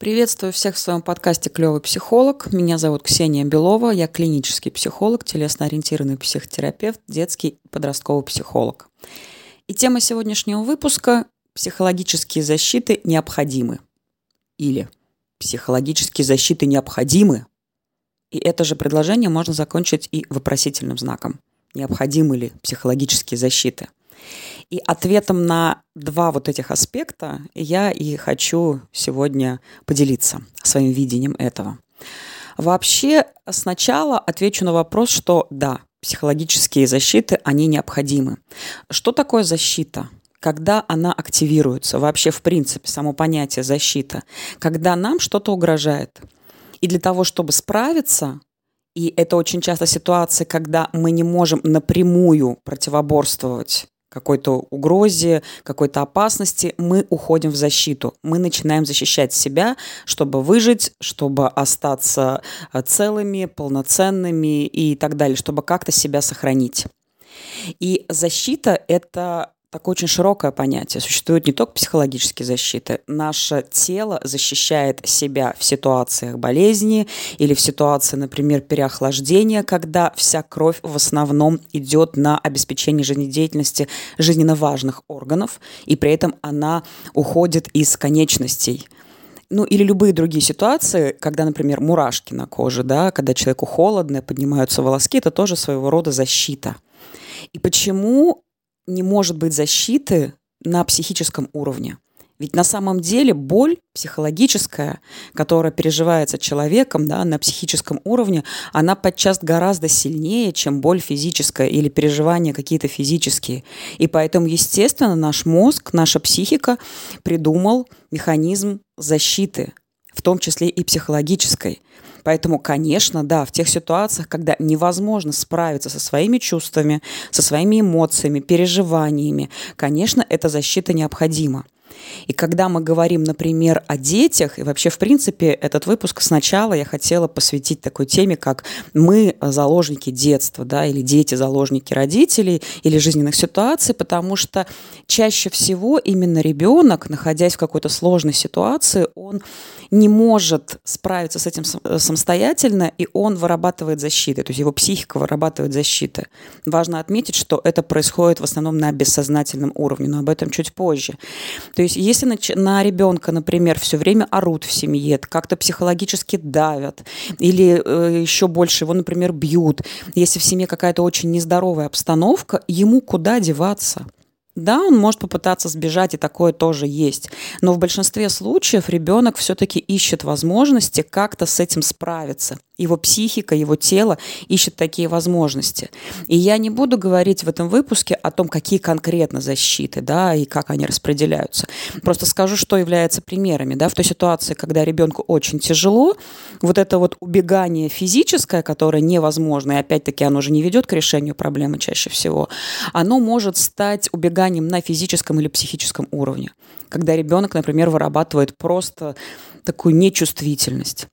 Приветствую всех в своем подкасте «Клевый психолог». Меня зовут Ксения Белова. Я клинический психолог, телесно-ориентированный психотерапевт, детский и подростковый психолог. И тема сегодняшнего выпуска – психологические защиты необходимы. Или психологические защиты необходимы. И это же предложение можно закончить и вопросительным знаком. Необходимы ли психологические защиты – и ответом на два вот этих аспекта я и хочу сегодня поделиться своим видением этого. Вообще, сначала отвечу на вопрос, что да, психологические защиты, они необходимы. Что такое защита? Когда она активируется, вообще в принципе, само понятие защита, когда нам что-то угрожает. И для того, чтобы справиться, и это очень часто ситуация, когда мы не можем напрямую противоборствовать какой-то угрозе, какой-то опасности, мы уходим в защиту. Мы начинаем защищать себя, чтобы выжить, чтобы остаться э, целыми, полноценными и так далее, чтобы как-то себя сохранить. И защита – это такое очень широкое понятие. Существуют не только психологические защиты. Наше тело защищает себя в ситуациях болезни или в ситуации, например, переохлаждения, когда вся кровь в основном идет на обеспечение жизнедеятельности жизненно важных органов, и при этом она уходит из конечностей ну или любые другие ситуации, когда, например, мурашки на коже, да, когда человеку холодно, поднимаются волоски, это тоже своего рода защита. И почему не может быть защиты на психическом уровне. Ведь на самом деле боль психологическая, которая переживается человеком да, на психическом уровне, она подчас гораздо сильнее, чем боль физическая или переживания какие-то физические. И поэтому, естественно, наш мозг, наша психика придумал механизм защиты, в том числе и психологической. Поэтому, конечно, да, в тех ситуациях, когда невозможно справиться со своими чувствами, со своими эмоциями, переживаниями, конечно, эта защита необходима. И когда мы говорим, например, о детях, и вообще, в принципе, этот выпуск сначала я хотела посвятить такой теме, как мы заложники детства, да, или дети заложники родителей, или жизненных ситуаций, потому что чаще всего именно ребенок, находясь в какой-то сложной ситуации, он не может справиться с этим самостоятельно, и он вырабатывает защиты, то есть его психика вырабатывает защиты. Важно отметить, что это происходит в основном на бессознательном уровне, но об этом чуть позже. То есть если на, на ребенка, например, все время орут в семье, как-то психологически давят, или э, еще больше его, например, бьют, если в семье какая-то очень нездоровая обстановка, ему куда деваться? Да, он может попытаться сбежать, и такое тоже есть. Но в большинстве случаев ребенок все-таки ищет возможности как-то с этим справиться. Его психика, его тело ищет такие возможности. И я не буду говорить в этом выпуске о том, какие конкретно защиты, да, и как они распределяются. Просто скажу, что является примерами, да, в той ситуации, когда ребенку очень тяжело, вот это вот убегание физическое, которое невозможно, и опять-таки оно же не ведет к решению проблемы чаще всего, оно может стать убеганием на физическом или психическом уровне. Когда ребенок, например, вырабатывает просто такую нечувствительность.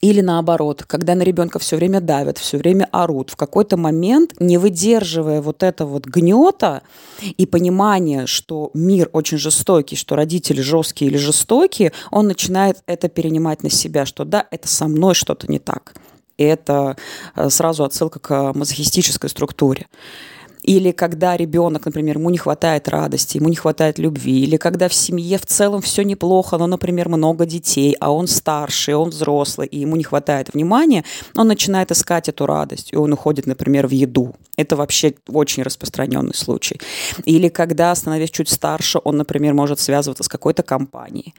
Или наоборот, когда на ребенка все время давят, все время орут, в какой-то момент, не выдерживая вот этого вот гнета и понимания, что мир очень жестокий, что родители жесткие или жестокие, он начинает это перенимать на себя, что да, это со мной что-то не так. И это э, сразу отсылка к мазохистической структуре. Или когда ребенок, например, ему не хватает радости, ему не хватает любви. Или когда в семье в целом все неплохо, но, например, много детей, а он старший, он взрослый, и ему не хватает внимания, он начинает искать эту радость, и он уходит, например, в еду. Это вообще очень распространенный случай. Или когда, становясь чуть старше, он, например, может связываться с какой-то компанией.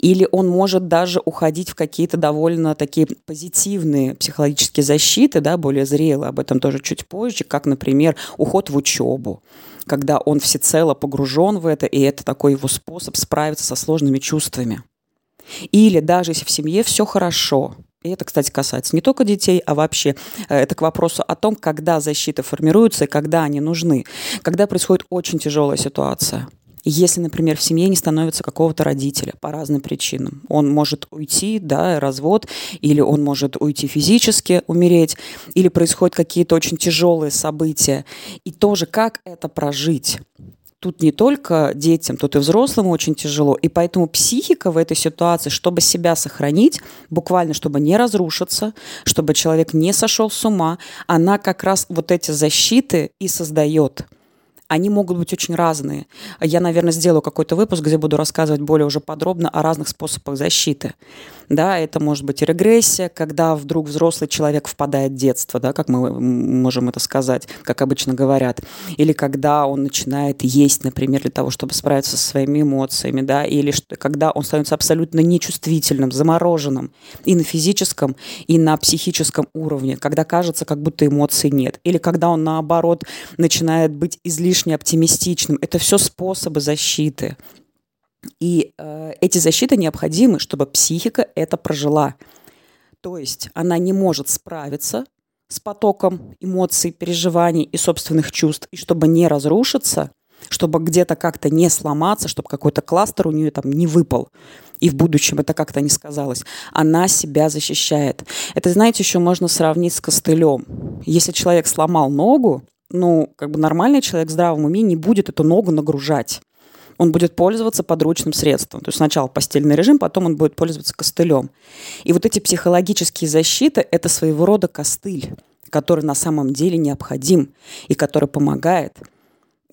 Или он может даже уходить в какие-то довольно такие позитивные психологические защиты, да, более зрелые, об этом тоже чуть позже, как, например, уход в учебу, когда он всецело погружен в это, и это такой его способ справиться со сложными чувствами. Или даже если в семье все хорошо, и это, кстати, касается не только детей, а вообще э, это к вопросу о том, когда защита формируется и когда они нужны. Когда происходит очень тяжелая ситуация – если, например, в семье не становится какого-то родителя по разным причинам, он может уйти, да, развод, или он может уйти физически, умереть, или происходят какие-то очень тяжелые события. И тоже как это прожить? Тут не только детям, тут и взрослым очень тяжело. И поэтому психика в этой ситуации, чтобы себя сохранить, буквально, чтобы не разрушиться, чтобы человек не сошел с ума, она как раз вот эти защиты и создает они могут быть очень разные. Я, наверное, сделаю какой-то выпуск, где буду рассказывать более уже подробно о разных способах защиты. Да, это может быть регрессия, когда вдруг взрослый человек впадает в детство, да, как мы можем это сказать, как обычно говорят. Или когда он начинает есть, например, для того, чтобы справиться со своими эмоциями, да, или что, когда он становится абсолютно нечувствительным, замороженным и на физическом, и на психическом уровне, когда кажется, как будто эмоций нет. Или когда он, наоборот, начинает быть излишне оптимистичным. Это все способы защиты. И э, эти защиты необходимы, чтобы психика это прожила. То есть она не может справиться с потоком эмоций, переживаний и собственных чувств, и чтобы не разрушиться, чтобы где-то как-то не сломаться, чтобы какой-то кластер у нее там не выпал, и в будущем это как-то не сказалось. Она себя защищает. Это, знаете, еще можно сравнить с костылем. Если человек сломал ногу, ну, как бы нормальный человек в здравом уме не будет эту ногу нагружать он будет пользоваться подручным средством. То есть сначала постельный режим, потом он будет пользоваться костылем. И вот эти психологические защиты – это своего рода костыль, который на самом деле необходим и который помогает.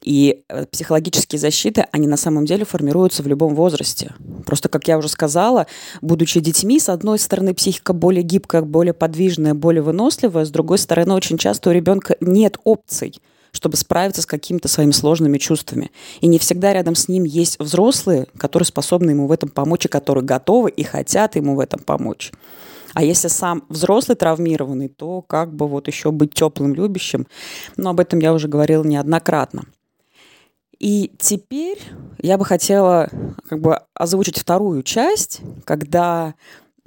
И э, психологические защиты, они на самом деле формируются в любом возрасте. Просто, как я уже сказала, будучи детьми, с одной стороны, психика более гибкая, более подвижная, более выносливая, с другой стороны, очень часто у ребенка нет опций – чтобы справиться с какими-то своими сложными чувствами. И не всегда рядом с ним есть взрослые, которые способны ему в этом помочь и которые готовы и хотят ему в этом помочь. А если сам взрослый травмированный, то как бы вот еще быть теплым, любящим. Но об этом я уже говорила неоднократно. И теперь я бы хотела как бы озвучить вторую часть, когда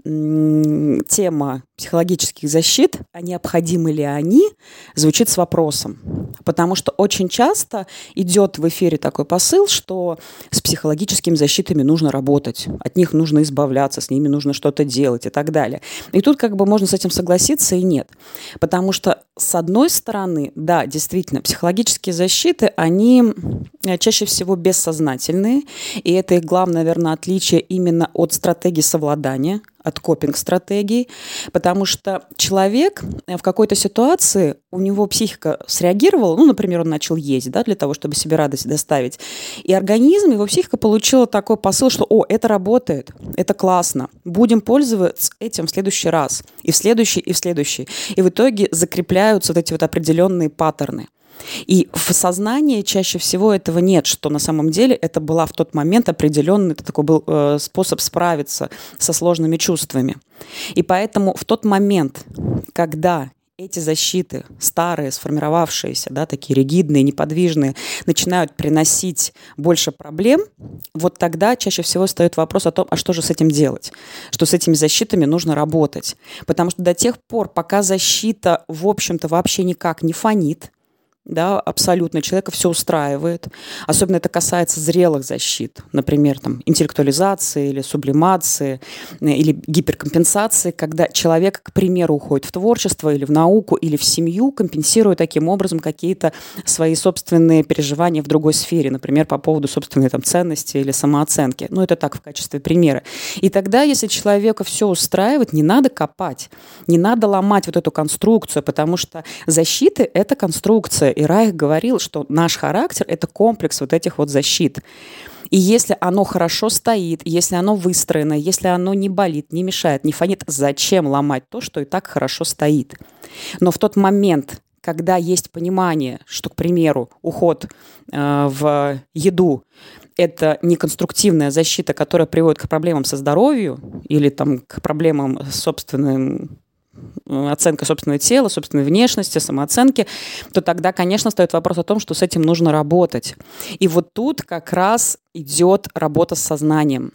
тема психологических защит, а необходимы ли они, звучит с вопросом. Потому что очень часто идет в эфире такой посыл, что с психологическими защитами нужно работать, от них нужно избавляться, с ними нужно что-то делать и так далее. И тут как бы можно с этим согласиться и нет. Потому что с одной стороны, да, действительно, психологические защиты, они чаще всего бессознательные, и это их главное, наверное, отличие именно от стратегии совладания, от копинг-стратегий, потому что человек в какой-то ситуации, у него психика среагировала, ну, например, он начал есть, да, для того, чтобы себе радость доставить, и организм, его психика получила такой посыл, что, о, это работает, это классно, будем пользоваться этим в следующий раз, и в следующий, и в следующий. И в итоге закрепляются вот эти вот определенные паттерны. И в сознании чаще всего этого нет, что на самом деле это была в тот момент определенный, это такой был э, способ справиться со сложными чувствами. И поэтому в тот момент, когда эти защиты, старые, сформировавшиеся, да, такие ригидные, неподвижные, начинают приносить больше проблем, вот тогда чаще всего встает вопрос о том, а что же с этим делать? Что с этими защитами нужно работать. Потому что до тех пор, пока защита, в общем-то, вообще никак не фонит, да, абсолютно человека все устраивает. Особенно это касается зрелых защит, например, там, интеллектуализации или сублимации, э, или гиперкомпенсации, когда человек, к примеру, уходит в творчество или в науку, или в семью, компенсируя таким образом какие-то свои собственные переживания в другой сфере, например, по поводу собственной там, ценности или самооценки. Ну, это так, в качестве примера. И тогда, если человека все устраивает, не надо копать, не надо ломать вот эту конструкцию, потому что защиты — это конструкция, и Райх говорил, что наш характер – это комплекс вот этих вот защит. И если оно хорошо стоит, если оно выстроено, если оно не болит, не мешает, не фонит, зачем ломать то, что и так хорошо стоит? Но в тот момент, когда есть понимание, что, к примеру, уход э, в еду это не конструктивная защита, которая приводит к проблемам со здоровьем или там, к проблемам с собственным оценка собственного тела, собственной внешности, самооценки, то тогда, конечно, стоит вопрос о том, что с этим нужно работать. И вот тут как раз идет работа с сознанием.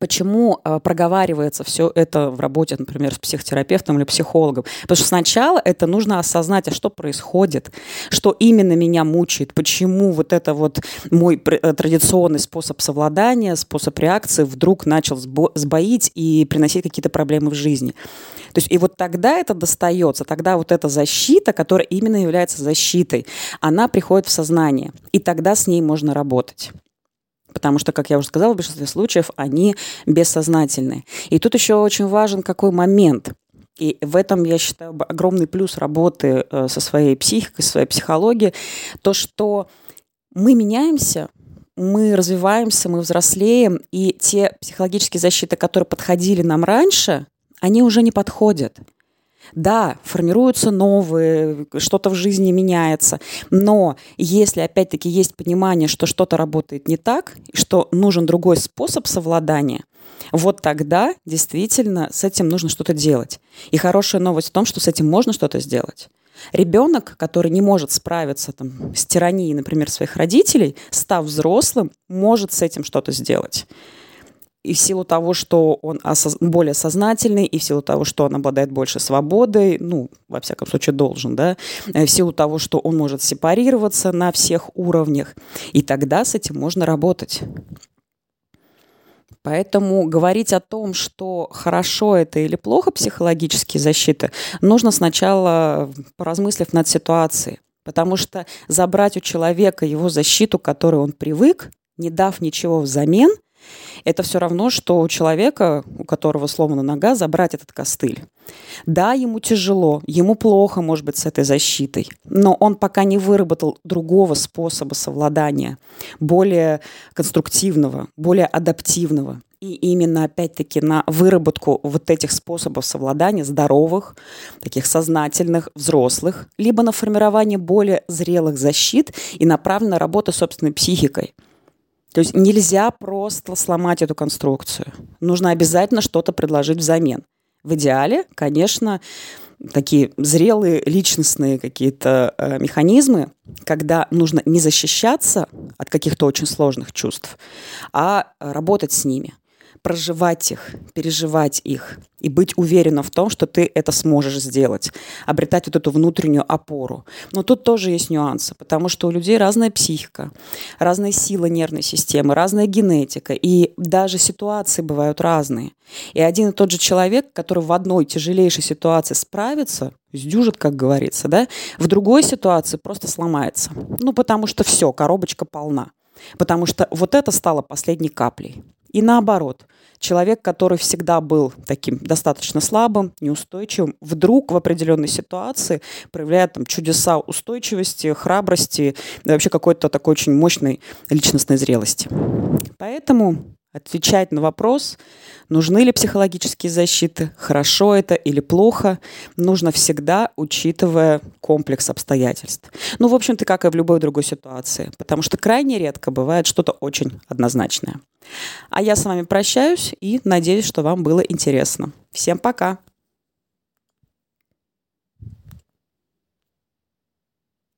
Почему э, проговаривается все это в работе, например, с психотерапевтом или психологом? Потому что сначала это нужно осознать, а что происходит, что именно меня мучает, почему вот это вот мой э, традиционный способ совладания, способ реакции вдруг начал сбоить и приносить какие-то проблемы в жизни. То есть и вот тогда это достается, тогда вот эта защита, которая именно является защитой, она приходит в сознание, и тогда с ней можно работать потому что, как я уже сказала, в большинстве случаев они бессознательные. И тут еще очень важен какой момент. И в этом, я считаю, огромный плюс работы э, со своей психикой, со своей психологией, то, что мы меняемся, мы развиваемся, мы взрослеем, и те психологические защиты, которые подходили нам раньше, они уже не подходят. Да, формируются новые, что-то в жизни меняется, но если опять-таки есть понимание, что что-то работает не так, что нужен другой способ совладания, вот тогда действительно с этим нужно что-то делать. И хорошая новость в том, что с этим можно что-то сделать. Ребенок, который не может справиться там, с тиранией, например, своих родителей, став взрослым, может с этим что-то сделать и в силу того, что он осоз... более сознательный, и в силу того, что он обладает больше свободой, ну, во всяком случае, должен, да, э, в силу того, что он может сепарироваться на всех уровнях, и тогда с этим можно работать. Поэтому говорить о том, что хорошо это или плохо психологические защиты, нужно сначала поразмыслив над ситуацией. Потому что забрать у человека его защиту, к которой он привык, не дав ничего взамен – это все равно, что у человека, у которого сломана нога, забрать этот костыль. Да, ему тяжело, ему плохо, может быть, с этой защитой, но он пока не выработал другого способа совладания, более конструктивного, более адаптивного. И именно, опять-таки, на выработку вот этих способов совладания, здоровых, таких сознательных, взрослых, либо на формирование более зрелых защит и направлена работа собственной психикой – то есть нельзя просто сломать эту конструкцию. Нужно обязательно что-то предложить взамен. В идеале, конечно, такие зрелые личностные какие-то э, механизмы, когда нужно не защищаться от каких-то очень сложных чувств, а работать с ними – проживать их, переживать их и быть уверенным в том, что ты это сможешь сделать, обретать вот эту внутреннюю опору. Но тут тоже есть нюансы, потому что у людей разная психика, разная сила нервной системы, разная генетика, и даже ситуации бывают разные. И один и тот же человек, который в одной тяжелейшей ситуации справится, сдюжит, как говорится, да, в другой ситуации просто сломается. Ну, потому что все, коробочка полна. Потому что вот это стало последней каплей. И наоборот, человек, который всегда был таким достаточно слабым, неустойчивым, вдруг в определенной ситуации проявляет там, чудеса устойчивости, храбрости, да вообще какой-то такой очень мощной личностной зрелости. Поэтому отвечать на вопрос, нужны ли психологические защиты, хорошо это или плохо, нужно всегда, учитывая комплекс обстоятельств. Ну, в общем-то, как и в любой другой ситуации, потому что крайне редко бывает что-то очень однозначное. А я с вами прощаюсь и надеюсь, что вам было интересно. Всем пока!